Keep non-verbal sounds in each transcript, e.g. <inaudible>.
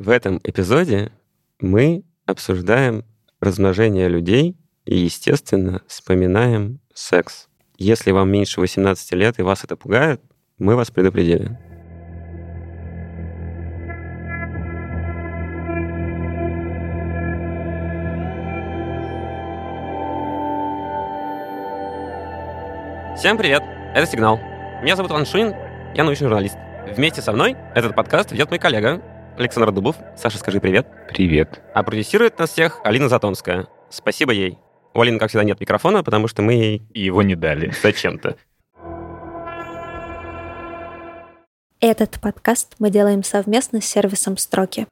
В этом эпизоде мы обсуждаем размножение людей и, естественно, вспоминаем секс. Если вам меньше 18 лет и вас это пугает, мы вас предупредили. Всем привет! Это «Сигнал». Меня зовут Иван Шунин, я научный журналист. Вместе со мной этот подкаст ведет мой коллега Александр Дубов. Саша, скажи привет. Привет. А продюсирует нас всех Алина Затонская. Спасибо ей. У Алины, как всегда, нет микрофона, потому что мы ей Его не дали. зачем-то. Этот подкаст мы делаем совместно с сервисом «Строки».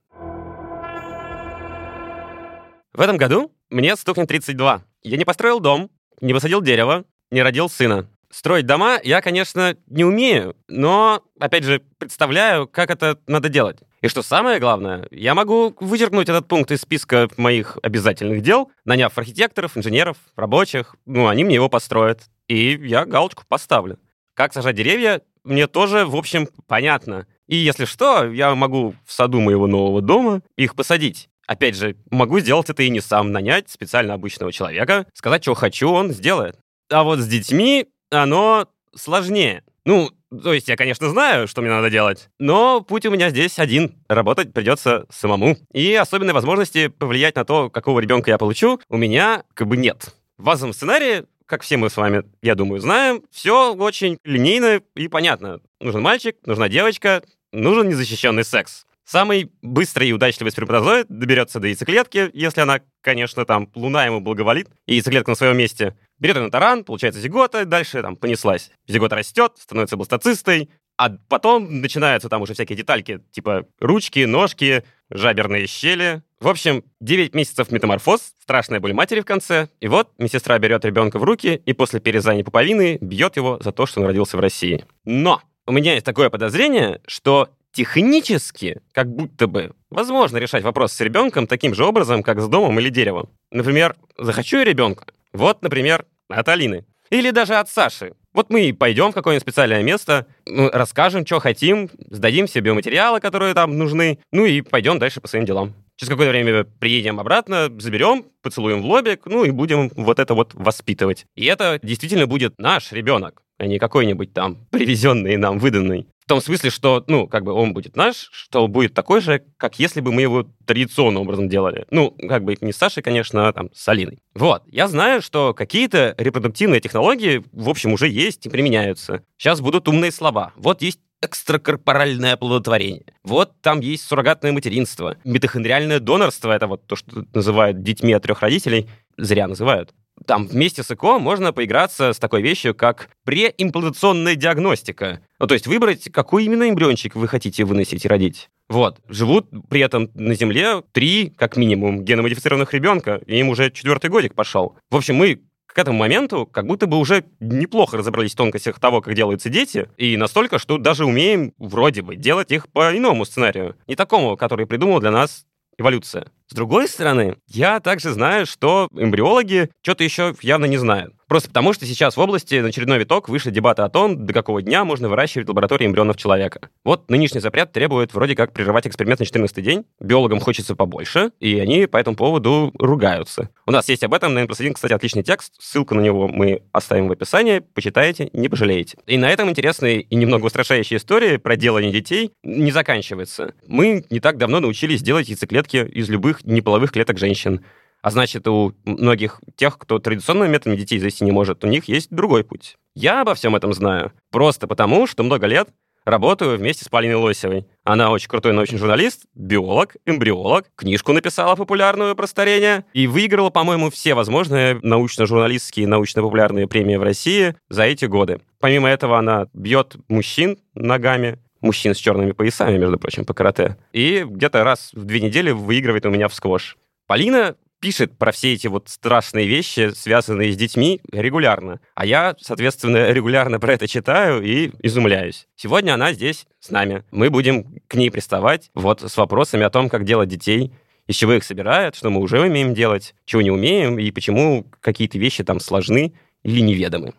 В этом году мне стукнет 32. Я не построил дом, не посадил дерево, не родил сына. Строить дома я, конечно, не умею, но, опять же, представляю, как это надо делать. И что самое главное, я могу вычеркнуть этот пункт из списка моих обязательных дел, наняв архитекторов, инженеров, рабочих. Ну, они мне его построят. И я галочку поставлю. Как сажать деревья, мне тоже, в общем, понятно. И если что, я могу в саду моего нового дома их посадить. Опять же, могу сделать это и не сам, нанять специально обычного человека, сказать, что хочу, он сделает. А вот с детьми оно сложнее. Ну, то есть я, конечно, знаю, что мне надо делать, но путь у меня здесь один. Работать придется самому. И особенной возможности повлиять на то, какого ребенка я получу, у меня как бы нет. В базовом сценарии, как все мы с вами, я думаю, знаем, все очень линейно и понятно. Нужен мальчик, нужна девочка, нужен незащищенный секс. Самый быстрый и удачливый сперматозоид доберется до яйцеклетки, если она, конечно, там луна ему благоволит, и яйцеклетка на своем месте. Берет ее на таран, получается зигота, дальше там понеслась. Зигота растет, становится бластоцистой, а потом начинаются там уже всякие детальки, типа ручки, ножки, жаберные щели. В общем, 9 месяцев метаморфоз, страшная боль матери в конце, и вот медсестра берет ребенка в руки и после перерезания пуповины бьет его за то, что он родился в России. Но у меня есть такое подозрение, что технически, как будто бы, возможно решать вопрос с ребенком таким же образом, как с домом или деревом. Например, захочу я ребенка. Вот, например, от Алины. Или даже от Саши. Вот мы пойдем в какое-нибудь специальное место, ну, расскажем, что хотим, сдадим все биоматериалы, которые там нужны, ну и пойдем дальше по своим делам. Через какое-то время приедем обратно, заберем, поцелуем в лобик, ну и будем вот это вот воспитывать. И это действительно будет наш ребенок, а не какой-нибудь там привезенный нам, выданный. Том смысле, что, ну, как бы он будет наш, что будет такой же, как если бы мы его традиционным образом делали. Ну, как бы не с Сашей, конечно, а там с Алиной. Вот. Я знаю, что какие-то репродуктивные технологии, в общем, уже есть и применяются. Сейчас будут умные слова. Вот есть экстракорпоральное оплодотворение. Вот там есть суррогатное материнство. Митохондриальное донорство — это вот то, что называют детьми от трех родителей. Зря называют. Там вместе с ЭКО можно поиграться с такой вещью, как преимплантационная диагностика. Ну, то есть выбрать, какой именно эмбриончик вы хотите выносить и родить. Вот. Живут при этом на Земле три, как минимум, геномодифицированных ребенка, и им уже четвертый годик пошел. В общем, мы к этому моменту как будто бы уже неплохо разобрались в тонкостях того, как делаются дети, и настолько, что даже умеем вроде бы делать их по иному сценарию. Не такому, который придумал для нас эволюция. С другой стороны, я также знаю, что эмбриологи что-то еще явно не знают. Просто потому, что сейчас в области на очередной виток вышли дебаты о том, до какого дня можно выращивать в лаборатории эмбрионов человека. Вот нынешний запрет требует вроде как прерывать эксперимент на 14 день. Биологам хочется побольше, и они по этому поводу ругаются. У нас есть об этом на N кстати, отличный текст. Ссылку на него мы оставим в описании. Почитайте, не пожалеете. И на этом интересные и немного устрашающие истории про делание детей не заканчивается. Мы не так давно научились делать яйцеклетки из любых неполовых клеток женщин. А значит, у многих тех, кто традиционными методами детей завести не может, у них есть другой путь. Я обо всем этом знаю. Просто потому, что много лет работаю вместе с Полиной Лосевой. Она очень крутой научный журналист, биолог, эмбриолог, книжку написала популярную про старение и выиграла, по-моему, все возможные научно-журналистские и научно-популярные премии в России за эти годы. Помимо этого, она бьет мужчин ногами, мужчин с черными поясами, между прочим, по карате, и где-то раз в две недели выигрывает у меня в сквош. Полина пишет про все эти вот страшные вещи, связанные с детьми, регулярно. А я, соответственно, регулярно про это читаю и изумляюсь. Сегодня она здесь с нами. Мы будем к ней приставать вот с вопросами о том, как делать детей, из чего их собирают, что мы уже умеем делать, чего не умеем, и почему какие-то вещи там сложны или неведомы.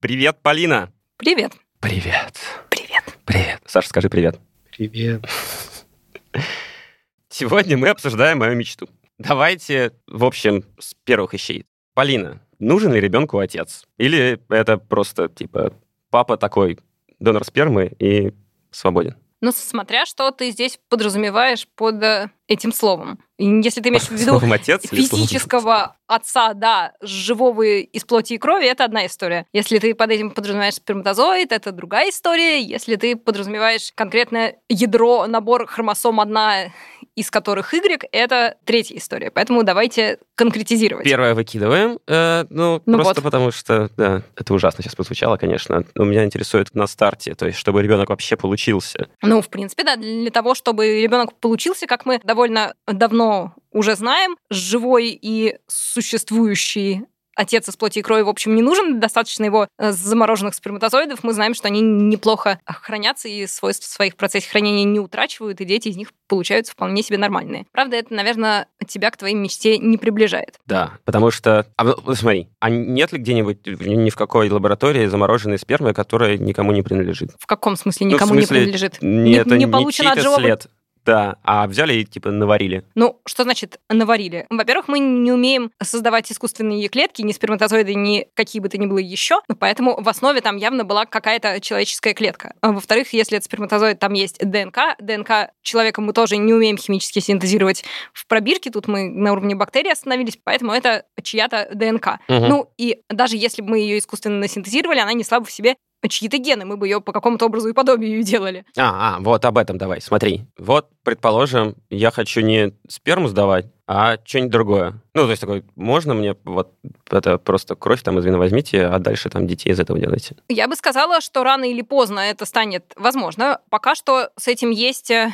Привет, Полина! Привет. Привет. Привет. Привет. Саша, скажи привет. Привет. Сегодня мы обсуждаем мою мечту. Давайте, в общем, с первых вещей. Полина, нужен ли ребенку отец? Или это просто, типа, папа такой, донор спермы и свободен? Ну, смотря что ты здесь подразумеваешь под э, этим словом. Если ты имеешь в виду отец физического отца, да, живого из плоти и крови, это одна история. Если ты под этим подразумеваешь сперматозоид, это другая история. Если ты подразумеваешь конкретное ядро, набор хромосом одна из которых Y, это третья история. Поэтому давайте конкретизировать. Первое выкидываем. Э, ну, Ну просто вот. потому что, да, это ужасно сейчас прозвучало, конечно. Но меня интересует на старте, то есть чтобы ребенок вообще получился. Ну, в принципе, да, для того, чтобы ребенок получился, как мы довольно давно уже знаем, живой и существующий отец из плоти и крови, в общем, не нужен. Достаточно его э, замороженных сперматозоидов. Мы знаем, что они неплохо хранятся и свойств своих в процессе хранения не утрачивают, и дети из них получаются вполне себе нормальные. Правда, это, наверное, тебя к твоей мечте не приближает. Да, потому что... А, смотри, а нет ли где-нибудь ни в какой лаборатории замороженной спермы, которая никому не принадлежит? В каком смысле Ну, никому не смысле, принадлежит? Не, это не не получено от живого след. Да, а взяли и типа наварили. Ну, что значит наварили? Во-первых, мы не умеем создавать искусственные клетки, ни сперматозоиды, ни какие бы то ни было еще, поэтому в основе там явно была какая-то человеческая клетка. А Во-вторых, если это сперматозоид, там есть ДНК. ДНК человека мы тоже не умеем химически синтезировать в пробирке, тут мы на уровне бактерий остановились, поэтому это чья-то ДНК. Мгм. Ну, и даже если бы мы ее искусственно синтезировали, она несла бы в себе чьи-то гены, мы бы ее по какому-то образу и подобию делали. А, а, вот об этом давай, смотри. Вот, предположим, я хочу не сперму сдавать, а что-нибудь другое. Ну, то есть такой, можно мне вот это просто кровь там из вены возьмите, а дальше там детей из этого делайте? Я бы сказала, что рано или поздно это станет возможно. Пока что с этим есть э,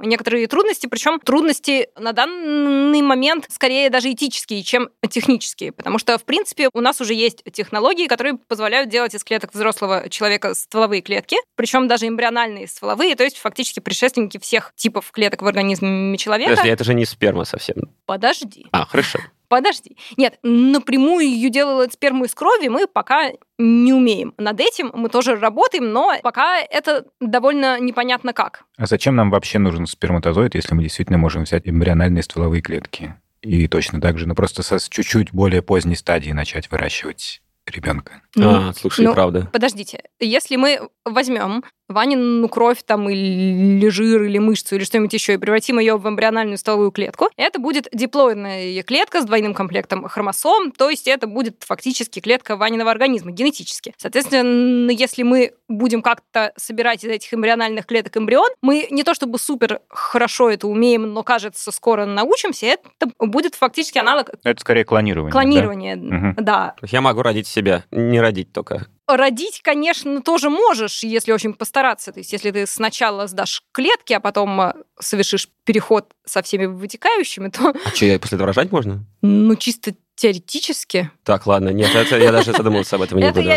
некоторые трудности, причем трудности на данный момент скорее даже этические, чем технические, потому что, в принципе, у нас уже есть технологии, которые позволяют делать из клеток взрослого человека стволовые клетки, причем даже эмбриональные стволовые, то есть фактически предшественники всех типов клеток в организме человека. Подожди, это же не сперма совсем. Подожди. А, хорошо. Подожди. Нет, напрямую ее делать сперму из крови мы пока не умеем. Над этим мы тоже работаем, но пока это довольно непонятно как. А зачем нам вообще нужен сперматозоид, если мы действительно можем взять эмбриональные стволовые клетки? И точно так же, ну просто с чуть-чуть более поздней стадии начать выращивать ребенка. А, слушай, ну, правда. Подождите, если мы возьмем Ванину кровь там или жир, или мышцу, или что-нибудь еще, и превратим ее в эмбриональную стволовую клетку, это будет диплоидная клетка с двойным комплектом хромосом, то есть это будет фактически клетка Ваниного организма, генетически. Соответственно, если мы будем как-то собирать из этих эмбриональных клеток эмбрион, мы не то чтобы супер хорошо это умеем, но, кажется, скоро научимся, это будет фактически аналог Это скорее клонирование. да? клонирования. Мгм. Да, Я могу родить себя, не родить только. Родить, конечно, тоже можешь, если очень постараться. То есть, если ты сначала сдашь клетки, а потом э, совершишь переход со всеми вытекающими, то, А что, я после этого рожать можно? ну, чисто теоретически... Так, ладно, нет, это я даже задумался об этом не буду.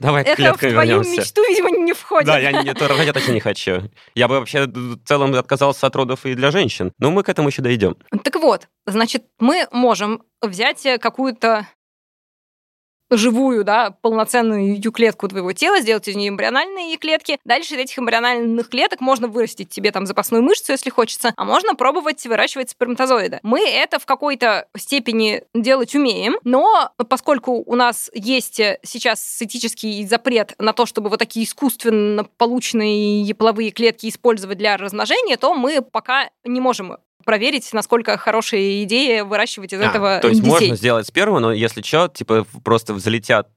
Давай к это в клеткам твою вернемся. мечту, видимо, не входит. Да, я не, рожать я точно не хочу. Я бы вообще в целом отказался от родов и для женщин. Но мы к этому еще дойдем. Так вот, значит, мы можем взять э, какую-то живую, да, полноценную клетку твоего тела, сделать из нее эмбриональные клетки. Дальше из этих эмбриональных клеток можно вырастить тебе там запасную мышцу, если хочется, а можно пробовать выращивать сперматозоиды. Мы это в какой-то степени делать умеем, но поскольку у нас есть э, сейчас этический запрет на то, чтобы вот такие искусственно полученные половые клетки использовать для размножения, то мы пока не можем проверить, насколько хорошая идея выращивать из А, этого то есть детей. можно сделать сперму, но если что, типа просто взлетят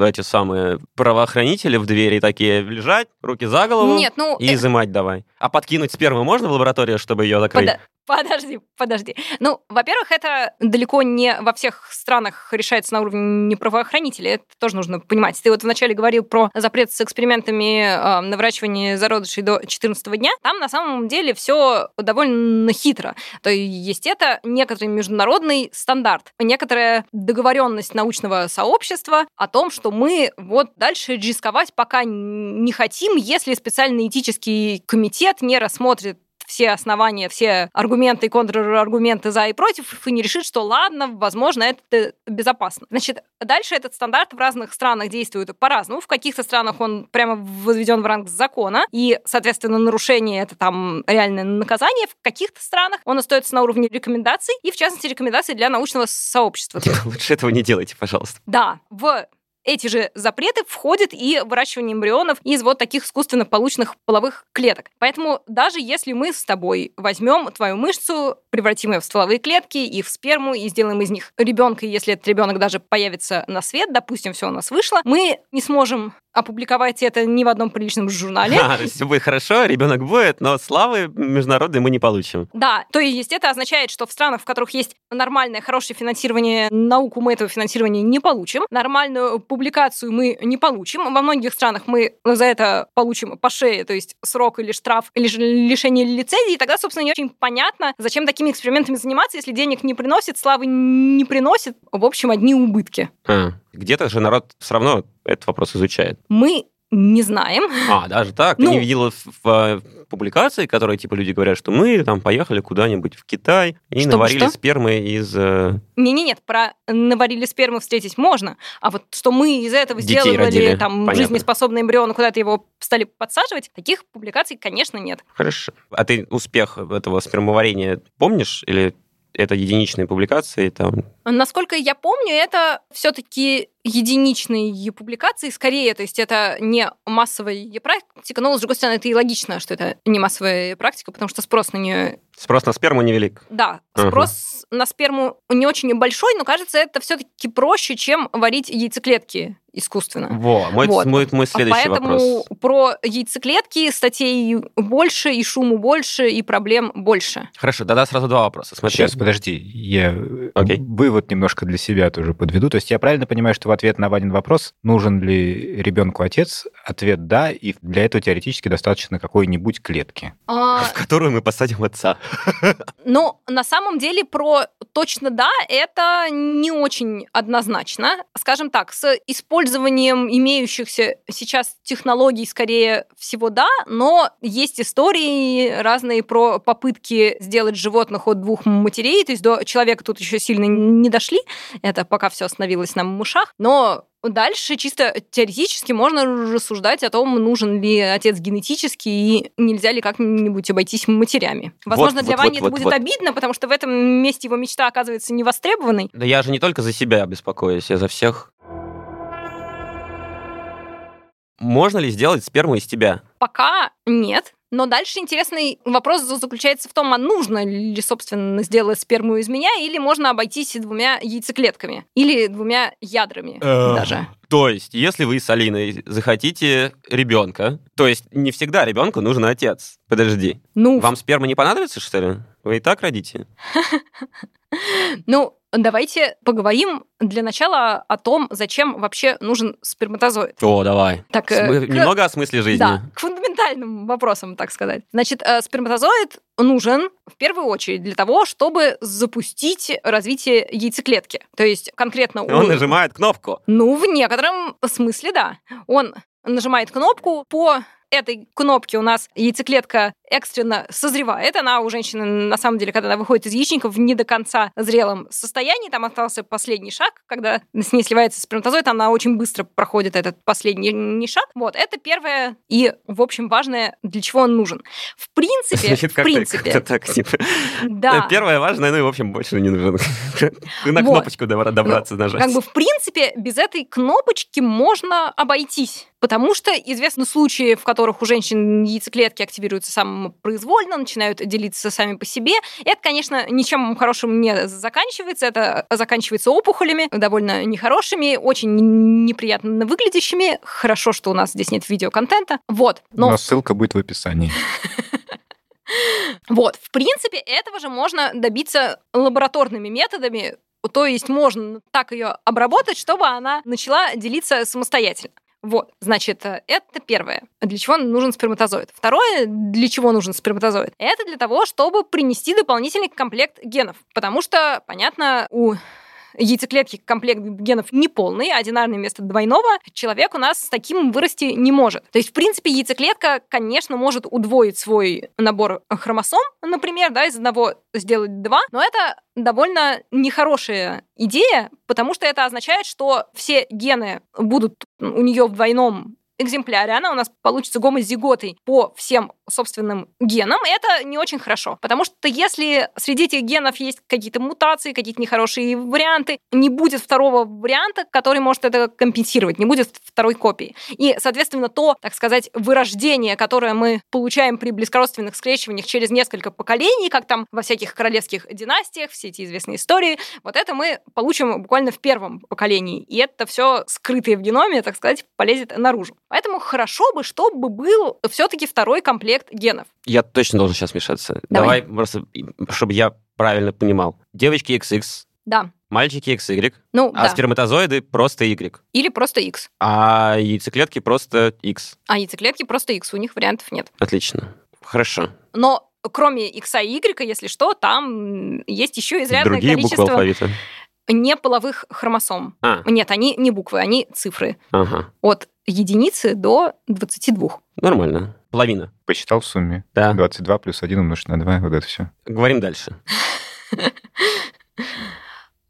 эти самые правоохранители в двери такие лежать, руки за голову Нет, ну... и э, изымать давай. А подкинуть сперму можно в лабораторию, чтобы ее закрыть? пода- Подожди, подожди. Ну, во-первых, это далеко не во всех странах решается на уровне правоохранителей. Это тоже нужно понимать. Ты вот вначале говорил про запрет с экспериментами э, на выращивание зародышей до 14 дня. Там на самом деле все довольно хитро. То есть это некоторый международный стандарт, некоторая договоренность научного сообщества о том, что мы вот дальше рисковать пока не хотим, если специальный этический комитет не рассмотрит все основания, все аргументы и контраргументы за и против, и не решит, что ладно, возможно, это безопасно. Значит, дальше этот стандарт в разных странах действует по-разному. В каких-то странах он прямо возведен в ранг закона, и, соответственно, нарушение это там реальное наказание. В каких-то странах он остается на уровне рекомендаций, и, в частности, рекомендаций для научного сообщества. <laughs> Лучше этого не делайте, пожалуйста. Да, в эти же запреты входит и выращивание эмбрионов из вот таких искусственно полученных половых клеток. Поэтому даже если мы с тобой возьмем твою мышцу, превратим ее в стволовые клетки и в сперму, и сделаем из них ребенка, если этот ребенок даже появится на свет, допустим, все у нас вышло, мы не сможем опубликовать это ни в одном приличном журнале. <laughs> А, то есть все будет хорошо, ребенок будет, но славы международной мы не получим. Да, то есть это означает, что в странах, в которых есть нормальное, хорошее финансирование науку, мы этого финансирования не получим. Нормальную публикацию мы не получим. Во многих странах мы за это получим по шее, то есть срок или штраф, или лишение лицензии. И тогда, собственно, не очень понятно, зачем такими экспериментами заниматься, если денег не приносит, славы не приносит. В общем, одни убытки. А, где-то же народ все равно этот вопрос изучает. Мы не знаем. А, даже так? Ты Ну. не видела в, в, э, публикации, которые типа люди говорят, что мы там поехали куда-нибудь в Китай и наварили что? спермы из... э, Не-не-нет, про наварили сперму встретить можно, а вот что мы из этого Детей сделали родили, там понятно. жизнеспособный эмбрион, куда-то его стали подсаживать, таких публикаций, конечно, нет. Хорошо. А ты успех этого спермоварения помнишь? Или это единичные публикации там? Насколько я помню, это все-таки единичные публикации, скорее, то есть это не массовая практика, но, с другой стороны, это и логично, что это не массовая практика, потому что спрос на нее Спрос на сперму невелик. Да, спрос на сперму не очень большой, но кажется, это все-таки проще, чем варить яйцеклетки искусственно. Во, мой, Вот. мой, мой следующий Поэтому вопрос. про яйцеклетки статей больше, и шуму больше, и проблем больше. Хорошо, да-да, сразу два вопроса. Смотри. Сейчас, подожди, я э, Окей. вывод немножко для себя тоже подведу. То есть я правильно понимаю, что в ответ на Ванин вопрос, нужен ли ребенку отец, ответ да, и для этого теоретически достаточно какой-нибудь клетки. А, В которую мы посадим отца. Но на самом деле про точно да, это не очень однозначно. Скажем так, с использованием имеющихся сейчас технологий скорее всего да, но есть истории разные про попытки сделать животных от двух матерей, то есть до человека тут еще сильно не дошли, это пока все остановилось на мышах, но Дальше чисто теоретически можно рассуждать о том, нужен ли отец генетически и нельзя ли как-нибудь обойтись матерями. Возможно, Вот, для вот, Вани вот, это вот, будет вот. обидно, потому что в этом месте его мечта оказывается невостребованной. Да я же не только за себя беспокоюсь, я за всех. Можно ли сделать сперму из тебя? Пока нет. Но дальше интересный вопрос заключается в том, а нужно ли, собственно, сделать сперму из меня, или можно обойтись двумя яйцеклетками, или двумя ядрами даже. То есть, если вы с Алиной захотите ребенка, то есть не всегда ребенку нужен отец. Подожди. Ну, Вам сперма не понадобится, что ли? Вы и так родите? <laughs> ну, давайте поговорим для начала о том, зачем вообще нужен сперматозоид. О, давай. Так, Смы- э, к- Немного о смысле жизни. Да, к фундаментальным вопросам, так сказать. Значит, э, сперматозоид нужен в первую очередь для того, чтобы запустить развитие яйцеклетки. То есть конкретно у... Он нажимает кнопку. Ну, в некотором смысле, да. Он нажимает кнопку по этой кнопке у нас яйцеклетка экстренно созревает. Она у женщины, на самом деле, когда она выходит из яичника в не до конца зрелом состоянии, там остался последний шаг, когда с ней сливается сперматозоид, она очень быстро проходит этот последний шаг. Вот, это первое и, в общем, важное, для чего он нужен. В принципе, Звучит в принципе, как-то так, типа. да. Первое важное, ну и, в общем, больше не нужен. Ты на кнопочку добра- добраться нажать. Как бы, в принципе, без этой кнопочки можно обойтись. Потому что известны случаи, в которых у женщин яйцеклетки активируются самопроизвольно, начинают делиться сами по себе. Это, конечно, ничем хорошим не заканчивается. Это заканчивается опухолями, довольно нехорошими, очень неприятно выглядящими. Хорошо, что у нас здесь нет видеоконтента. Вот. Но Но ссылка будет в описании. <laughs> Вот, в принципе, этого же можно добиться лабораторными методами, то есть можно так ее обработать, чтобы она начала делиться самостоятельно. Вот, значит, э, это первое. Для чего нужен сперматозоид? Второе, для чего нужен сперматозоид? Это для того, чтобы принести дополнительный комплект генов. Потому что, понятно, у яйцеклетки комплект генов неполный, одинарный вместо двойного, человек у нас с таким вырасти не может. То есть, в принципе, яйцеклетка, конечно, может удвоить свой набор хромосом, например, да, из одного сделать два, но это довольно нехорошая идея, потому что это означает, что все гены будут у нее в двойном экземпляре, она у нас получится гомозиготой по всем собственным генам, это не очень хорошо. Потому что если среди этих генов есть какие-то мутации, какие-то нехорошие варианты, не будет второго варианта, который может это компенсировать, не будет второй копии. И, соответственно, то, так сказать, вырождение, которое мы получаем при близкородственных скрещиваниях через несколько поколений, как там во всяких королевских династиях, все эти известные истории, вот это мы получим буквально в первом поколении. И это все скрытое в геноме, так сказать, полезет наружу. Поэтому хорошо бы, чтобы был все-таки второй комплект генов. Я точно должен сейчас вмешаться. Давай. Давай, просто, чтобы я правильно понимал. Девочки XX, Да. мальчики XY, Ну, а да. сперматозоиды просто Y, Или просто X. а яйцеклетки просто X. А яйцеклетки просто X, у них вариантов нет. Отлично. Хорошо. Но кроме X и Y, если что, там есть еще изрядное Другие буквы количество алфавита. неполовых хромосом. А, Нет, они не буквы, они цифры. ага. От единицы до 22. Нормально. Половина. Посчитал в сумме. Да. 22 плюс 1 умножить на 2, вот это все. Говорим дальше. <laughs>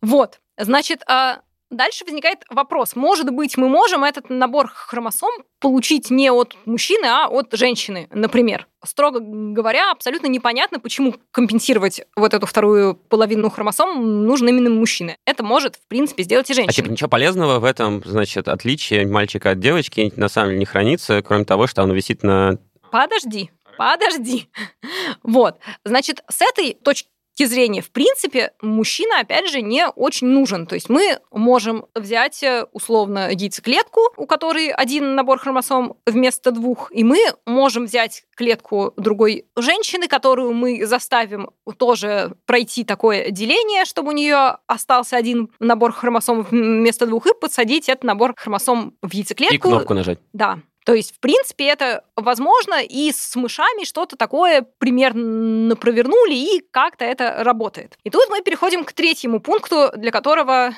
Вот. Значит, а дальше возникает вопрос. Может быть, мы можем этот набор хромосом получить не от мужчины, а от женщины, например. Строго говоря, абсолютно непонятно, почему компенсировать вот эту вторую половину хромосом нужно именно мужчине. Это может, в принципе, сделать и А типа женщина. ничего полезного в этом, значит, отличие мальчика от девочки на самом деле не хранится, кроме того, что оно висит на... Подожди, подожди. Вот. Значит, с этой точки зрения, в принципе, мужчина, опять же, не очень нужен. То есть мы можем взять э, условно яйцеклетку, у которой один набор хромосом вместо двух, и мы можем взять клетку другой женщины, которую мы заставим тоже пройти такое деление, чтобы у нее остался один набор хромосом вместо двух, и подсадить этот набор хромосом в яйцеклетку. И кнопку нажать. Да. То есть, в принципе, это возможно, и с мышами что-то такое примерно провернули, и как-то это работает. И тут мы переходим к третьему пункту, для которого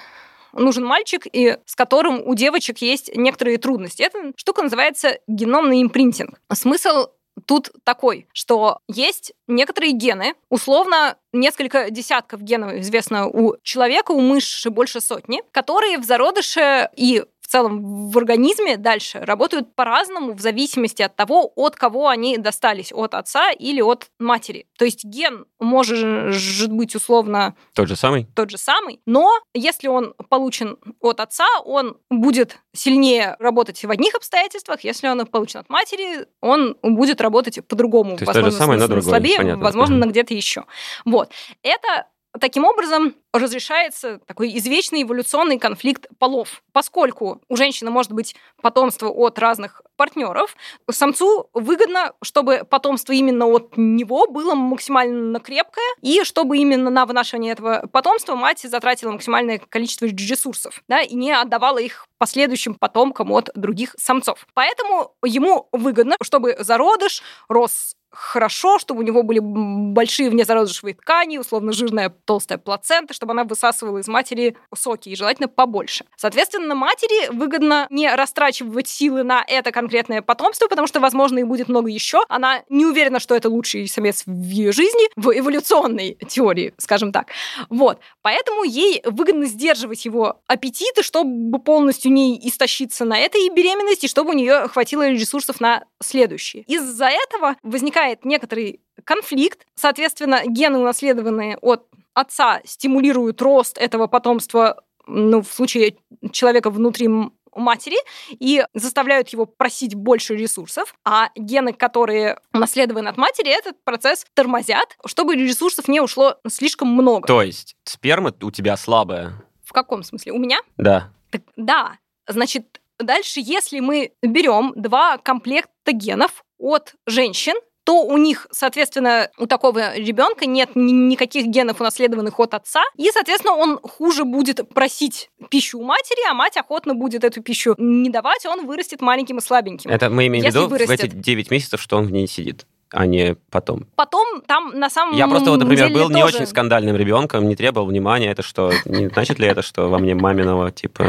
нужен мальчик, и с которым у девочек есть некоторые трудности. Эта штука называется геномный импринтинг. Смысл тут такой, что есть некоторые гены, условно несколько десятков генов известно у человека, у мыши больше сотни, которые в зародыше и целом в организме дальше работают по-разному в зависимости от того, от кого они достались, от отца или от матери. То есть ген может быть условно Тот же самый? тот же самый, но если он получен от отца, он будет сильнее работать в одних обстоятельствах, если он получен от матери, он будет работать по-другому. То есть то же возможно, самое, но другое, слабее, понятно. возможно, на где-то еще. Вот. Это Таким образом, разрешается такой извечный эволюционный конфликт полов. Поскольку у женщины может быть потомство от разных партнеров, самцу выгодно, чтобы потомство именно от него было максимально крепкое, и чтобы именно на вынашивание этого потомства мать затратила максимальное количество ресурсов, да, и не отдавала их последующим потомкам от других самцов. Поэтому ему выгодно, чтобы зародыш рос хорошо, чтобы у него были большие внезародышевые ткани, условно жирная толстая плацента, чтобы она высасывала из матери соки, и желательно побольше. Соответственно, матери выгодно не растрачивать силы на это конкретное потомство, потому что, возможно, их будет много еще. Она не уверена, что это лучший самец в ее жизни, в эволюционной теории, скажем так. Вот. Поэтому ей выгодно сдерживать его аппетиты, чтобы полностью не истощиться на этой беременности, чтобы у нее хватило ресурсов на следующие. Из-за этого возникает некоторый конфликт. Соответственно, гены, унаследованные от отца, стимулируют рост этого потомства, ну, в случае человека внутри матери и заставляют его просить больше ресурсов, а гены, которые унаследованы от матери, этот процесс тормозят, чтобы ресурсов не ушло слишком много. То есть сперма у тебя слабая. В каком смысле? У меня? Да. Так, да. Значит, дальше, если мы берем два комплекта генов от женщин, то у них, соответственно, у такого ребенка нет ни- никаких генов, унаследованных от отца, и, соответственно, он хуже будет просить пищу у матери, а мать охотно будет эту пищу не давать, он вырастет маленьким и слабеньким. Это мы имеем в виду в вырастет. эти 9 месяцев, что он в ней сидит. а не потом. Потом там на самом Я просто, вот, например, деле был не тоже- очень скандальным ребенком, не требовал внимания. Это что, не значит ли это, что во мне маминого, типа...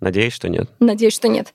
Надеюсь, что нет. Надеюсь, что нет.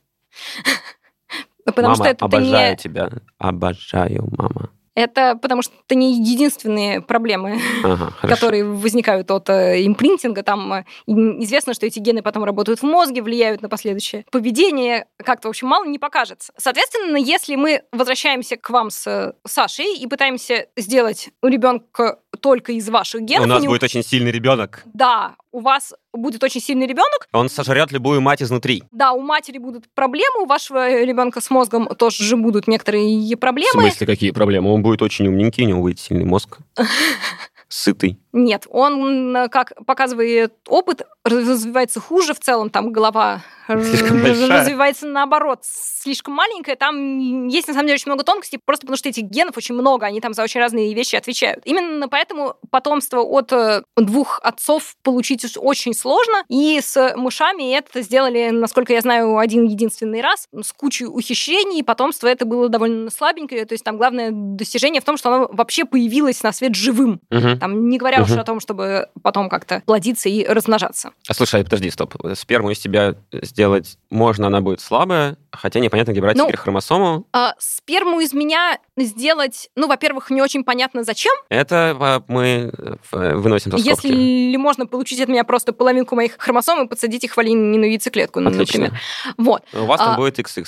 Потому мама, что это обожаю не... тебя. Обожаю, мама. Это потому что это не единственные проблемы, Ага, <laughs> которые возникают от э, импринтинга. Там э, известно, что эти гены потом работают в мозге, влияют на последующее поведение. Как-то, в общем, мало не покажется. Соответственно, если мы возвращаемся к вам с э, Сашей и пытаемся сделать у ребенка только из ваших генов, У нас него- будет очень сильный ребенок. да, у вас будет очень сильный ребенок, Он сожрет любую мать изнутри. да, у матери будут проблемы, у вашего ребенка с мозгом тоже же будут некоторые В проблемы. смысле, какие проблемы? Он будет очень умненький, у него будет сильный мозг. <laughs> Сытый. Нет, он, м, как показывает опыт, развивается хуже в целом, там голова Слишком р- большая. развивается наоборот, слишком маленькая. Там есть на самом деле очень много тонкостей, просто потому что этих генов очень много, они там за очень разные вещи отвечают. Именно поэтому потомство от э, двух отцов получить очень сложно, и с мышами это сделали, насколько я знаю, один единственный раз, с кучей ухищрений, и потомство это было довольно слабенькое, то есть там главное достижение в том, что оно вообще появилось на свет живым. Мгм. Там, не говоря уж Мгм. о том, чтобы потом как-то плодиться и размножаться. А слушай, подожди, стоп. Сперму из тебя сделать можно, она будет слабая, хотя непонятно, где брать Ну, теперь хромосому. А сперму из меня сделать, ну, во-первых, не очень понятно зачем. Это а, мы э, выносим за скобки. Если можно получить от меня просто половинку моих хромосом и подсадить их в оленину яйцеклетку, Отлично. например. Вот. У вас там А, будет XX.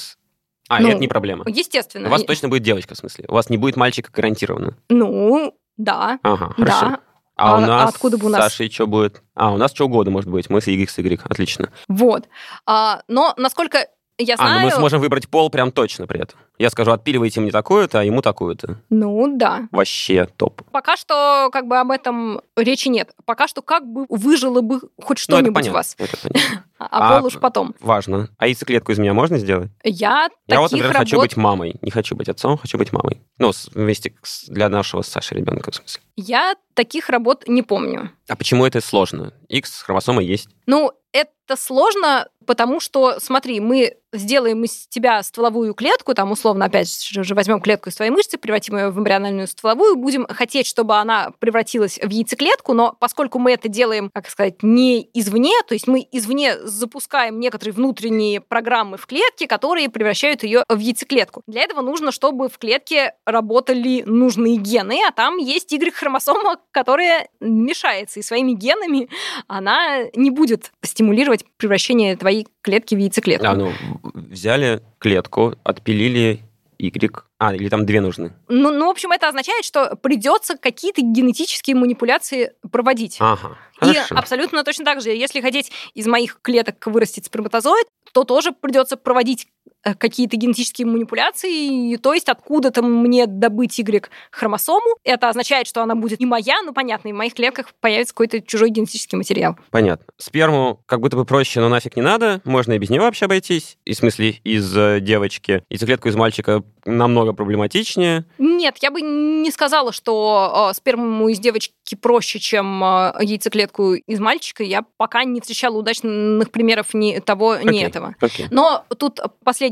А, ну, это не проблема. Естественно. У вас точно будет девочка, в смысле. У вас не будет мальчика гарантированно. Ну, да. Ага, Да. А, А у нас откуда бы у нас? Сашей что будет? А, у нас что угодно может быть. Мы с с Y. Отлично. Вот. А, но, насколько я А, знаю... ну мы сможем выбрать пол прям точно при этом. Я скажу, отпиливайте мне такую-то, а ему такую-то. Ну, да. Вообще топ. Пока что как бы об этом речи нет. Пока что как бы выжило бы хоть Ну, что-нибудь у понятно. вас. Это понятно. А, <laughs> а А, пол уж потом. Важно. А яйцеклетку из меня можно сделать? Я Я вот, например, хочу работ... быть мамой. Не хочу быть отцом, хочу быть мамой. Ну, вместе с- для нашего с Сашей ребенка, в смысле. Я таких работ не помню. А почему это сложно? X хромосома есть. Ну, это сложно, потому что, смотри, мы сделаем из тебя стволовую клетку, там, условно, опять же, возьмем клетку из твоей мышцы, превратим ее в эмбриональную стволовую, будем хотеть, чтобы она превратилась в яйцеклетку, но поскольку мы это делаем, как сказать, не извне, то есть мы извне запускаем некоторые внутренние программы в клетке, которые превращают ее в яйцеклетку. Для этого нужно, чтобы в клетке работали нужные гены, а там есть Y-хромосома, которая мешается, и своими генами она не будет стимулировать превращение твоей клетки в яйцеклетку. А, ну, взяли клетку, отпилили Y. А, или там две нужны. Ну, ну, в общем, это означает, что придется какие-то генетические манипуляции проводить. Ага, И хорошо. абсолютно точно так же, если хотеть из моих клеток вырастить сперматозоид, то тоже придется проводить какие-то генетические манипуляции, то есть откуда-то мне добыть Y-хромосому. Это означает, что она будет не моя, ну, понятно, и в моих клетках появится какой-то чужой генетический материал. Понятно. Сперму как будто бы проще, но нафиг не надо. Можно и без него вообще обойтись. И в смысле из э, девочки. Яйцеклетку из мальчика намного проблематичнее. Нет, я бы не сказала, что э, сперму из девочки проще, чем э, яйцеклетку из мальчика. Я пока не встречала удачных примеров ни того, ни Окей. этого. Окей. Но тут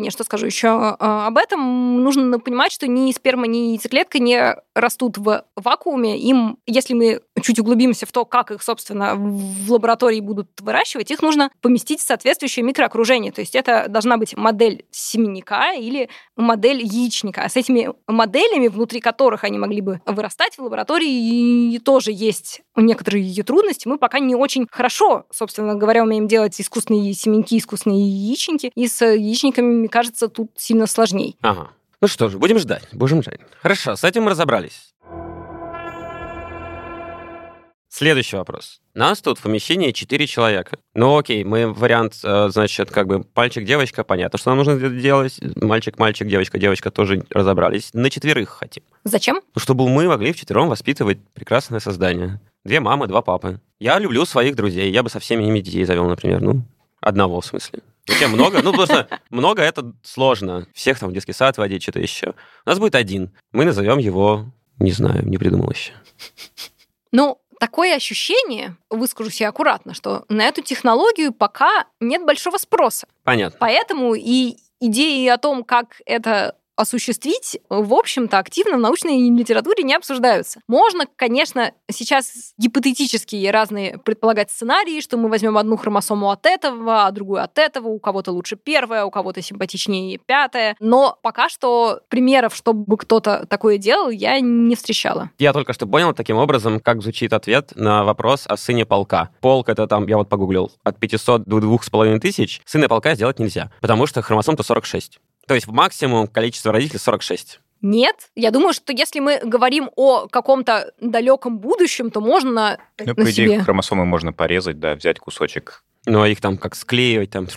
последнее, что скажу еще э, об этом, нужно понимать, что ни сперма, ни яйцеклетка не растут в вакууме. Им, если мы чуть углубимся в то, как их, собственно, в лаборатории будут выращивать, их нужно поместить в соответствующее микроокружение. То есть это должна быть модель семенника или модель яичника. А с этими моделями, внутри которых они могли бы вырастать в лаборатории, тоже есть некоторые трудности. Мы пока не очень хорошо, собственно говоря, умеем делать искусственные семенки, искусственные яичники. И с яичниками, кажется, тут сильно сложней. Ага. Ну что ж, будем ждать. Будем ждать. Хорошо, с этим мы разобрались. Следующий вопрос. Нас тут в помещении 4 человека. Ну окей, мы вариант, э, значит, как бы пальчик-девочка, понятно, что нам нужно делать. Мальчик-мальчик, девочка-девочка тоже разобрались. На четверых хотим. Зачем? Ну, чтобы мы могли вчетвером воспитывать прекрасное создание. Две мамы, два папы. Я люблю своих друзей. Я бы со всеми ними детей завел, например. Ну, одного в смысле. Зачем много? Ну, что много это сложно. Всех там в детский сад водить, что-то еще. У нас будет один. Мы назовем его, не знаю, не придумал еще. Ну, такое ощущение, выскажу себе аккуратно, что на эту технологию пока нет большого спроса. Понятно. Поэтому и идеи о том, как это осуществить, в общем-то, активно в научной литературе не обсуждаются. Можно, конечно, сейчас гипотетические разные предполагать сценарии, что мы возьмем одну хромосому от этого, а другую от этого, у кого-то лучше первая, у кого-то симпатичнее пятая, но пока что примеров, чтобы кто-то такое делал, я не встречала. Я только что понял таким образом, как звучит ответ на вопрос о сыне полка. Полк это там, я вот погуглил, от 500 до 2500, сына полка сделать нельзя, потому что хромосом-то 46. То есть в максимум количество родителей 46. Нет, я думаю, что если мы говорим о каком-то далеком будущем, то можно Ну, на по идее, себе. хромосомы можно порезать, да, взять кусочек. Ну, а их там как склеивать, там...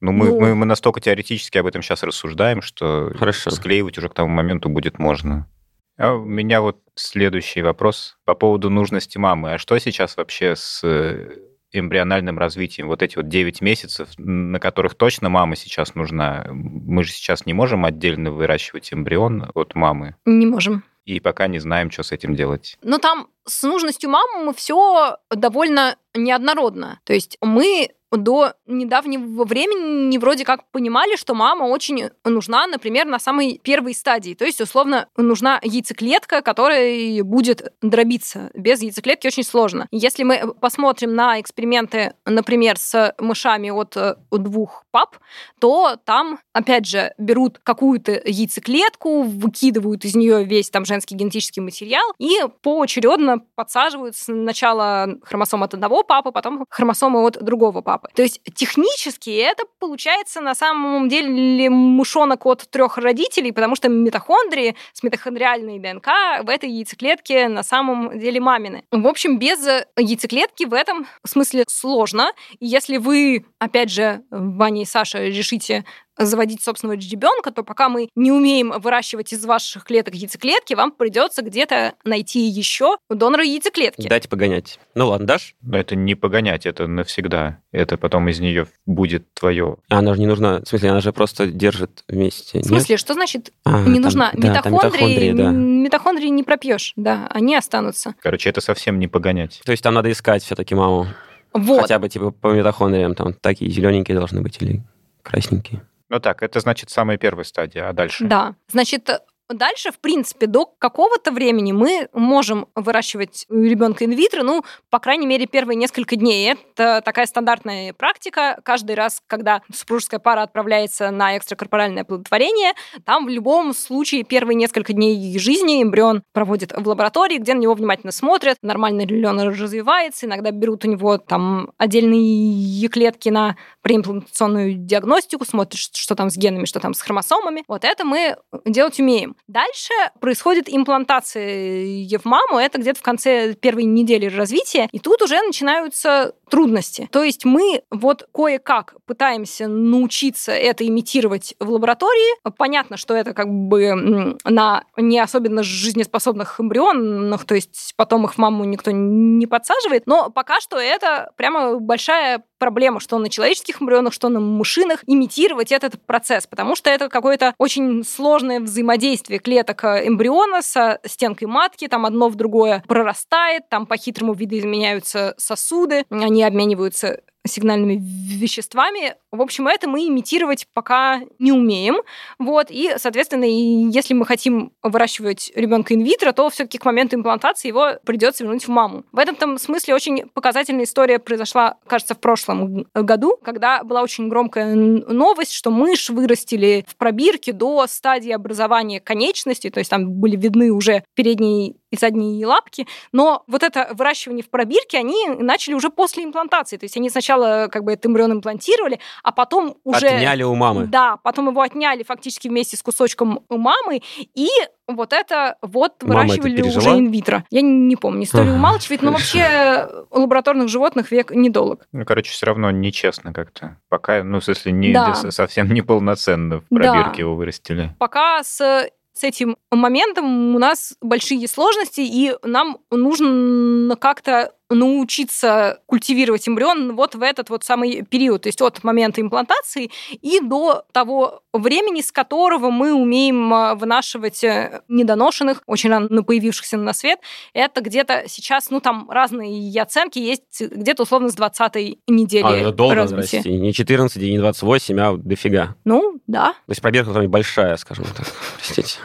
Ну, мы, Ну. мы, мы настолько теоретически об этом сейчас рассуждаем, что Хорошо. склеивать уже к тому моменту будет можно. А у меня вот следующий вопрос по поводу нужности мамы. А что сейчас вообще с э, эмбриональным развитием? Вот эти вот 9 месяцев, на которых точно мама сейчас нужна. Мы же сейчас не можем отдельно выращивать эмбрион от мамы. Не можем. И пока не знаем, что с этим делать. Но там с нужностью мамы все довольно неоднородно. То есть мы до недавнего времени вроде как понимали, что мама очень нужна, например, на самой первой стадии. То есть, условно, нужна яйцеклетка, которая будет дробиться. Без яйцеклетки очень сложно. Если мы посмотрим на эксперименты, например, с мышами от э, двух пап, то там, опять же, берут какую-то яйцеклетку, выкидывают из нее весь там женский генетический материал и поочередно подсаживают сначала хромосомы от одного папы, потом хромосомы от другого папы. То есть технически это получается на самом деле мышонок от трех родителей, потому что митохондрии с митохондриальной ДНК в этой яйцеклетке на самом деле мамины. В общем, без яйцеклетки в этом смысле сложно. И если вы, опять же, Ваня и Саша, решите заводить собственного ребенка, то пока мы не умеем выращивать из ваших клеток яйцеклетки, вам придется где-то найти еще донора яйцеклетки. Дайте погонять. Ну ладно, дашь? Но это не погонять, это навсегда. Это потом из нее будет твое. А она же не нужна. В смысле, она же просто держит вместе. В смысле, что значит А, не там- нужна? да, митохондрии, да. митохондрии не пропьешь, да, они останутся. Короче, это совсем не погонять. То есть там надо искать все-таки маму. Вот. Хотя бы типа по митохондриям там такие зелененькие должны быть или красненькие. Ну так, это значит самая первая стадия, а дальше? Да. Значит, дальше, в принципе, до какого-то времени мы можем выращивать ребенка инвитро, ну, по крайней мере, первые несколько дней. Это такая стандартная практика. Каждый раз, когда супружеская пара отправляется на экстракорпоральное оплодотворение, там в любом случае первые несколько дней жизни эмбрион проводит в лаборатории, где на него внимательно смотрят, нормально ли он развивается, иногда берут у него там отдельные клетки на преимплантационную диагностику, смотрят, что там с генами, что там с хромосомами. Вот это мы делать умеем. Дальше происходит имплантация в маму, это где-то в конце первой недели развития, и тут уже начинаются трудности. То есть мы вот кое-как пытаемся научиться это имитировать в лаборатории. Понятно, что это как бы на не особенно жизнеспособных эмбрионах, то есть потом их в маму никто не подсаживает, но пока что это прямо большая проблема, что на человеческих эмбрионах, что на мышинах, имитировать этот процесс, потому что это какое-то очень сложное взаимодействие клеток э, эмбриона со стенкой матки, там одно в другое прорастает, там по-хитрому видоизменяются сосуды, они обмениваются сигнальными веществами. В общем, это мы имитировать пока не умеем. Вот. И, соответственно, если мы хотим выращивать ребенка инвитро, то все-таки к моменту имплантации его придется вернуть в маму. В этом там смысле очень показательная история произошла, кажется, в прошлом году, когда была очень громкая новость, что мышь вырастили в пробирке до стадии образования конечностей, то есть там были видны уже передние и задние лапки, но вот это выращивание в пробирке они начали уже после имплантации, то есть они сначала как бы этот эмбрион имплантировали, а потом уже... Отняли у мамы. Да, потом его отняли фактически вместе с кусочком у мамы, и вот это вот Мама это выращивали уже пережила? инвитро. Я не помню, историю Ага, умалчивает, но вообще у лабораторных животных век недолг. Ну, короче, все равно нечестно как-то. Пока, ну, в смысле, не, Да. совсем неполноценно в Да. пробирке его вырастили. Пока с с этим моментом у нас большие сложности, и нам нужно как-то научиться культивировать эмбрион вот в этот вот самый период, то есть от момента имплантации и до того времени, с которого мы умеем а, вынашивать э, недоношенных, очень рано появившихся на свет. Это где-то сейчас, ну там разные оценки есть, где-то условно с 20 недели А, это долго развития. расти. Не 14 и не 28, а дофига. Ну, да. То есть пробирка там большая, скажем так. Простите.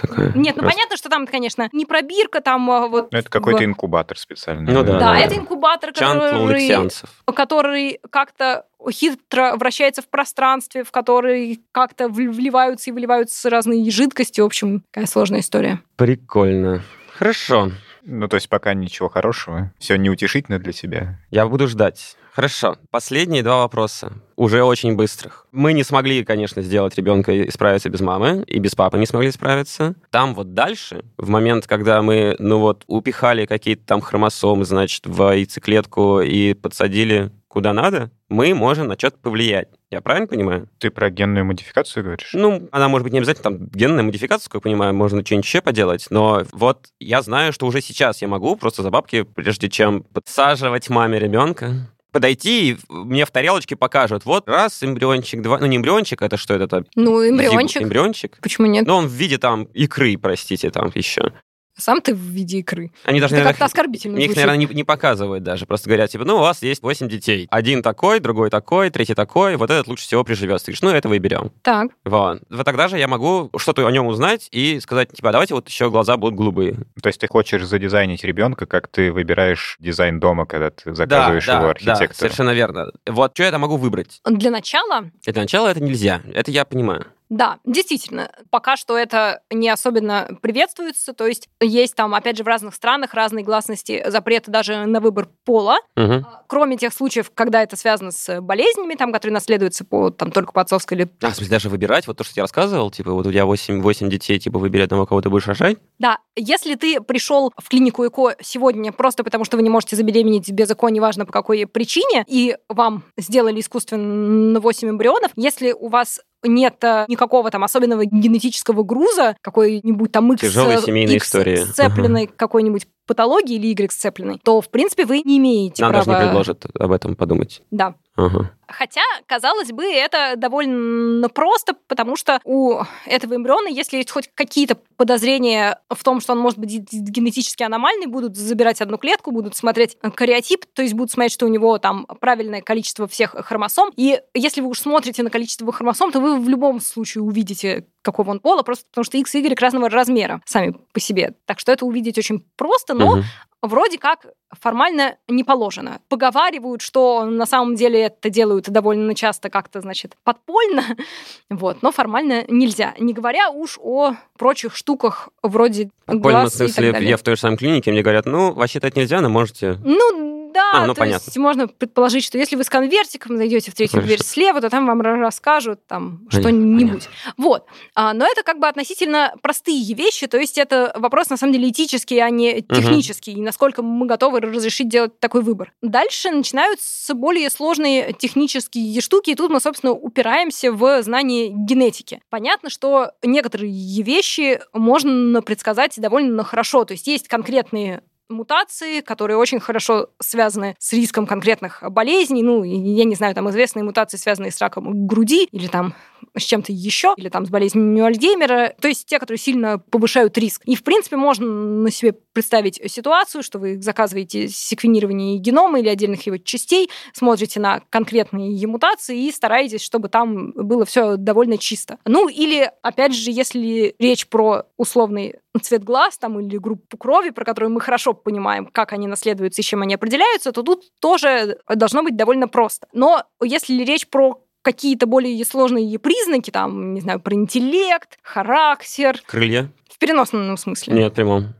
Такая. Нет, ну Раз- понятно, что там, конечно, не пробирка, там а, вот... Ну, это какой-то в- инкубатор специальный. Ну да, Да, да. это инкубатор, который, который как-то хитро вращается в пространстве, в который как-то вливаются и выливаются разные жидкости. В общем, такая сложная история. Прикольно. Хорошо. Ну, то есть пока ничего хорошего. Все неутешительно для тебя. Я буду ждать. Хорошо. Последние два вопроса. Уже очень быстрых. Мы не смогли, конечно, сделать ребенка и справиться без мамы, и без папы не смогли справиться. Там вот дальше, в момент, когда мы, ну вот, упихали какие-то там хромосомы, значит, в яйцеклетку и подсадили куда надо, мы можем на что-то повлиять. Я правильно понимаю? Ты про генную модификацию говоришь? Ну, она может быть не обязательно там генная модификация, как я понимаю, можно что-нибудь еще поделать, но вот я знаю, что уже сейчас я могу просто за бабки, прежде чем подсаживать маме ребенка, подойти и мне в тарелочке покажут, вот раз эмбриончик, два, ну не эмбриончик, это что это? Ну, Зиг- эмбриончик. Эмбриончик? Почему нет? Ну, он в виде там икры, простите, там еще. Сам ты в виде икры. Они даже, Это наверное, как-то оскорбительно их, звучит. наверное, не, не показывают даже. Просто говорят, типа, ну, у вас есть 8 детей. Один такой, другой такой, третий такой. Вот этот лучше всего приживется. Ты говоришь, ну, этого и берем. Так. Вот. Вот тогда же я могу что-то о нем узнать и сказать, типа, «А давайте вот еще глаза будут голубые. То есть ты хочешь задизайнить ребенка, как ты выбираешь дизайн дома, когда ты заказываешь его да, да, архитектору. совершенно верно. Вот что я там могу выбрать? Для начала Для начала это нельзя. Это я понимаю. Да, действительно, пока что это не особенно приветствуется, то есть есть там, опять же, в разных странах разные гласности запреты даже на выбор пола, Мгм. кроме тех случаев, когда это связано с болезнями, там, которые наследуются по, там, только по отцовской или... А, в смысле, даже выбирать? Вот то, что я рассказывал, типа, вот у тебя 8, 8 детей, типа, выбери одного, кого ты будешь рожать? Да, если ты пришел в клинику ЭКО сегодня просто потому, что вы не можете забеременеть без ЭКО, неважно по какой причине, и вам сделали искусственно 8 эмбрионов, если у вас нет э, никакого там особенного генетического груза, какой-нибудь там X, Тяжелая семейная X история. сцепленной какой-нибудь патологии или Y сцепленной, то, в принципе, вы не имеете Нам права... даже не предложат об этом подумать. Да. Ага. Хотя, казалось бы, это довольно просто, потому что у этого эмбриона, если есть хоть какие-то подозрения в том, что он может быть генетически аномальный, будут забирать одну клетку, будут смотреть кариотип, то есть будут смотреть, что у него там правильное количество всех хромосом. И если вы уж смотрите на количество хромосом, то вы в любом случае увидите, какого он пола, просто потому что X и Y разного размера сами по себе. Так что это увидеть очень просто, но Мгм. вроде как формально не положено. Поговаривают, что на самом деле это делают довольно часто как-то, значит, подпольно, <laughs> вот, но формально нельзя. Не говоря уж о прочих штуках вроде Подпольно, в глаз и так далее. я в той же самой клинике, мне говорят, ну, вообще-то это нельзя, но можете... Ну, да, А, ну, то понятно. есть можно предположить, что если вы с конвертиком зайдете в третью дверь слева, то там вам ра- расскажут там что-нибудь. Вот. А, но это как бы относительно простые вещи, то есть это вопрос на самом деле этический, а не технический, и насколько мы готовы разрешить делать такой выбор. Дальше начинаются более сложные технические штуки, и тут мы, собственно, упираемся в знание генетики. Понятно, что некоторые вещи можно предсказать довольно хорошо, то есть есть конкретные мутации, которые очень хорошо связаны с риском конкретных болезней. Ну, я не знаю, там известные мутации, связанные с раком груди или там с чем-то еще, или там с болезнью Альцгеймера, то есть те, которые сильно повышают риск. И, в принципе, можно на себе представить ситуацию, что вы заказываете секвенирование генома или отдельных его частей, смотрите на конкретные мутации и стараетесь, чтобы там было все довольно чисто. Ну, или, опять же, если речь про условный цвет глаз там, или группу крови, про которую мы хорошо понимаем, как они наследуются и чем они определяются, то тут тоже должно быть довольно просто. Но если речь про какие-то более сложные признаки, там, не знаю, про интеллект, характер, Крылья? в переносном смысле. Нет, в прямом.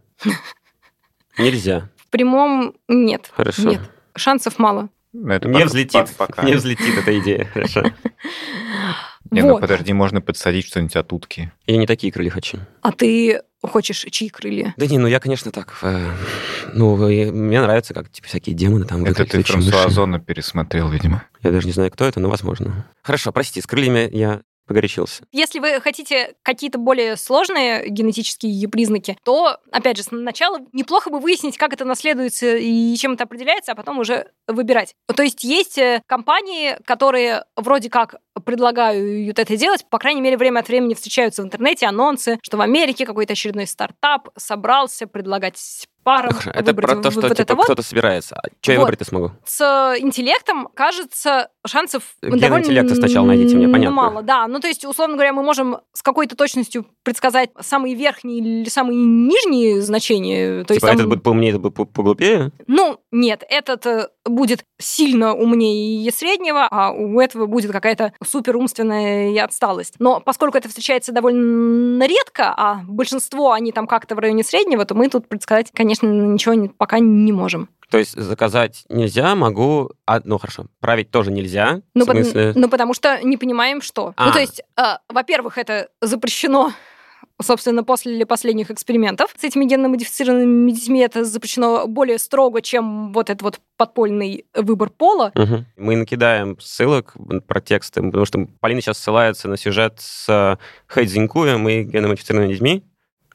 Нельзя. В прямом нет. Хорошо. Нет. Шансов мало. Ну, это Не пока- взлетит. по- Пока. <laughs> Не взлетит эта идея. Хорошо. Не, ну Вот. подожди, можно подсадить что-нибудь от утки. Я не такие крылья хочу. А ты хочешь чьи крылья? Да не, ну я, конечно, так... э, ну, и мне нравится, как типа всякие демоны там... Это выглядят, ты Франсуа. Озона пересмотрел, видимо. Я даже не знаю, кто это, но возможно. Хорошо, прости, с крыльями я погорячился. Если вы хотите какие-то более сложные генетические признаки, то, опять же, сначала неплохо бы выяснить, как это наследуется и чем это определяется, а потом уже выбирать. То есть есть э, компании, которые вроде как предлагают это делать, по крайней мере, время от времени встречаются в интернете анонсы, что в Америке какой-то очередной стартап собрался предлагать парам Хорошо, Это выбрать про то, вот что это типа, вот. кто-то собирается. А что я Вот. выбрать-то смогу? С интеллектом, кажется, шансов Ген довольно интеллекта сначала найдите мне, понятно. мало. Да, ну то есть, условно говоря, мы можем с какой-то точностью предсказать самые верхние или самые нижние значения. То есть, типа, там- этот будет поумнее, этот будет по- поглупее? Ну, нет, этот э, будет сильно умнее среднего, а у этого будет какая-то суперумственная отсталость. Но поскольку это встречается довольно редко, а большинство они там как-то в районе среднего, то мы тут предсказать, конечно, ничего пока не можем. То есть заказать нельзя, могу... А, ну, хорошо, править тоже нельзя. Ну, в смысле... пот- ну, потому что не понимаем, что. А. Ну, то есть, э, во-первых, это запрещено собственно, после последних экспериментов с этими генно-модифицированными детьми это запрещено более строго, чем вот этот вот подпольный выбор пола. Мгм. Мы накидаем ссылок про тексты, потому что Полина сейчас ссылается на сюжет с Хэйдзинкуем и геномодифицированными детьми,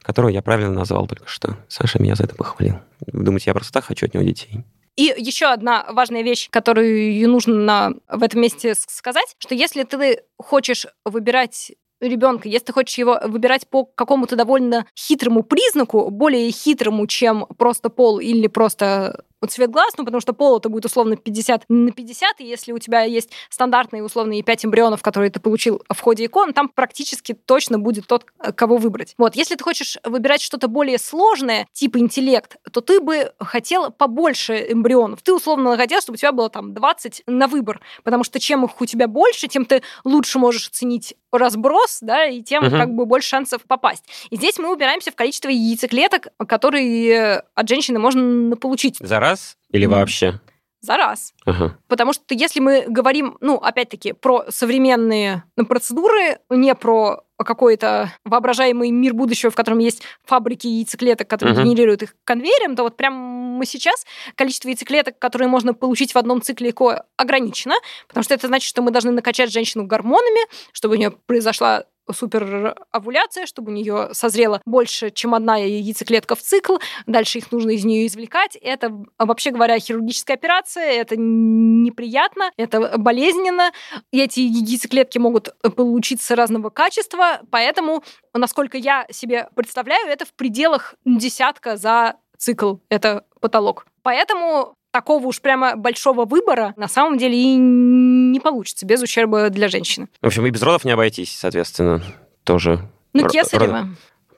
которого я правильно назвал только что. Саша меня за это похвалил. Вы думаете, я просто так хочу от него детей? И еще одна важная вещь, которую нужно в этом месте сказать, что если ты хочешь выбирать ребенка, если ты хочешь его выбирать по какому-то довольно хитрому признаку, более хитрому, чем просто пол или просто цвет глаз, ну, потому что пол это будет условно 50 на 50, и если у тебя есть стандартные условные 5 эмбрионов, которые ты получил в ходе икон, там практически точно будет тот, э, кого выбрать. Вот, если ты хочешь выбирать что-то более сложное, типа интеллект, то ты бы хотел побольше эмбрионов. Ты условно хотел, чтобы у тебя было там 20 на выбор, потому что чем их у тебя больше, тем ты лучше можешь оценить разброс, да, и тем Мгм. как бы больше шансов попасть. И здесь мы упираемся в количество яйцеклеток, которые от женщины можно получить За раз или вообще? за раз. Ага. Потому что если мы говорим, ну, опять-таки, про современные ну, процедуры, не про какой-то воображаемый мир будущего, в котором есть фабрики яйцеклеток, которые Мгм. генерируют их конвейером, то вот прямо сейчас количество яйцеклеток, которые можно получить в одном цикле ЭКО, ограничено, потому что это значит, что мы должны накачать женщину гормонами, чтобы у нее произошла супер овуляция, чтобы у нее созрело больше, чем одна яйцеклетка в цикл, дальше их нужно из нее извлекать. Это, вообще говоря, хирургическая операция, это неприятно, это болезненно, и эти яйцеклетки могут получиться разного качества, поэтому, насколько я себе представляю, это в пределах десятка за цикл, это потолок. Поэтому такого уж прямо большого выбора на самом деле и не получится без ущерба для женщины. В общем, и без родов не обойтись, соответственно, тоже. Ну, кесарево.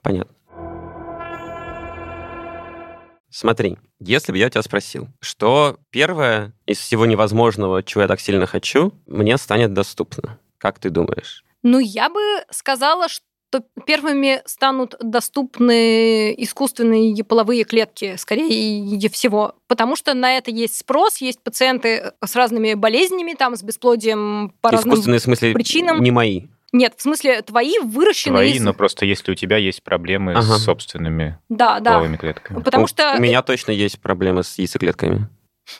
Понятно. Смотри, если бы я тебя спросил, что первое из всего невозможного, чего я так сильно хочу, мне станет доступно? Как ты думаешь? Ну, я бы сказала, что первыми станут доступны искусственные половые клетки, скорее всего, потому что на это есть спрос, есть пациенты с разными болезнями, там, с бесплодием по разным... Искусственные, в смысле, причинам. не мои. Нет, в смысле, твои выращенные... Твои, из- но просто если у тебя есть проблемы Ага. с собственными Да, да. половыми клетками. Потому у, что... У меня точно есть проблемы с яйцеклетками.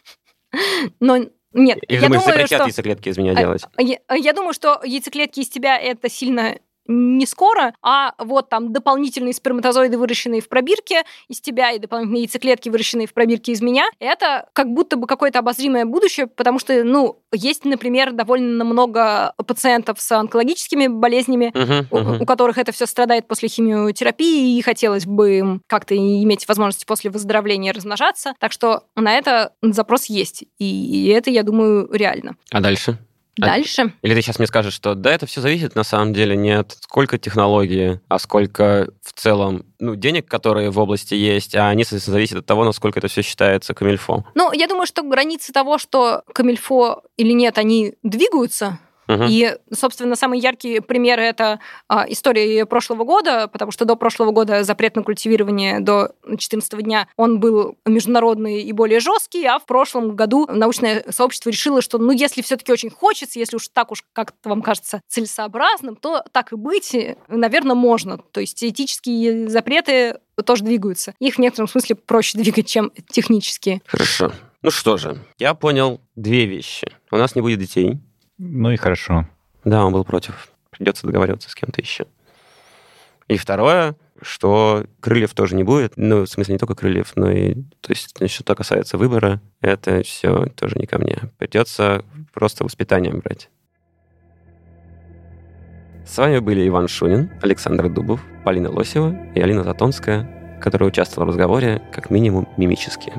<laughs> Но нет, Или я думаю, запретят что... яйцеклетки из меня А, делать? Я, я думаю, что яйцеклетки из тебя это сильно не скоро, а вот там дополнительные сперматозоиды, выращенные в пробирке из тебя, и дополнительные яйцеклетки, выращенные в пробирке из меня, это как будто бы какое-то обозримое будущее, потому что, ну, есть, например, довольно много пациентов с онкологическими болезнями, Мгм, у, мгм. у которых это все страдает после химиотерапии, и хотелось бы им как-то иметь возможность после выздоровления размножаться. Так что на это запрос есть. И это, я думаю, реально. А дальше? А- Дальше. Или ты сейчас мне скажешь, что да, это все зависит на самом деле не от сколько технологии, а сколько в целом ну, денег, которые в области есть, а они, соответственно, зависят от того, насколько это все считается камильфо. Ну, я думаю, что границы того, что камильфо или нет, они двигаются. Мгм. И, собственно, самые яркие примеры это а, истории прошлого года, потому что до прошлого года запрет на культивирование до 14 дня, он был международный и более жесткий, а в прошлом году научное сообщество решило, что, ну, если все-таки очень хочется, если уж так уж, как вам кажется, целесообразным, то так и быть, наверное, можно. То есть этические запреты тоже двигаются. Их в некотором смысле проще двигать, чем технические. Хорошо. Ну что же, я понял две вещи. У нас не будет детей. Ну и хорошо. Да, он был против. придется договариваться с кем-то еще. И второе, что крыльев тоже не будет. Ну, в смысле, не только крыльев, но и... То есть, что касается выбора, это все тоже не ко мне. Придется просто воспитанием брать. С вами были Иван Шунин, Александр Дубов, Полина Лосева и Алина Затонская, которая участвовала в разговоре как минимум мимически.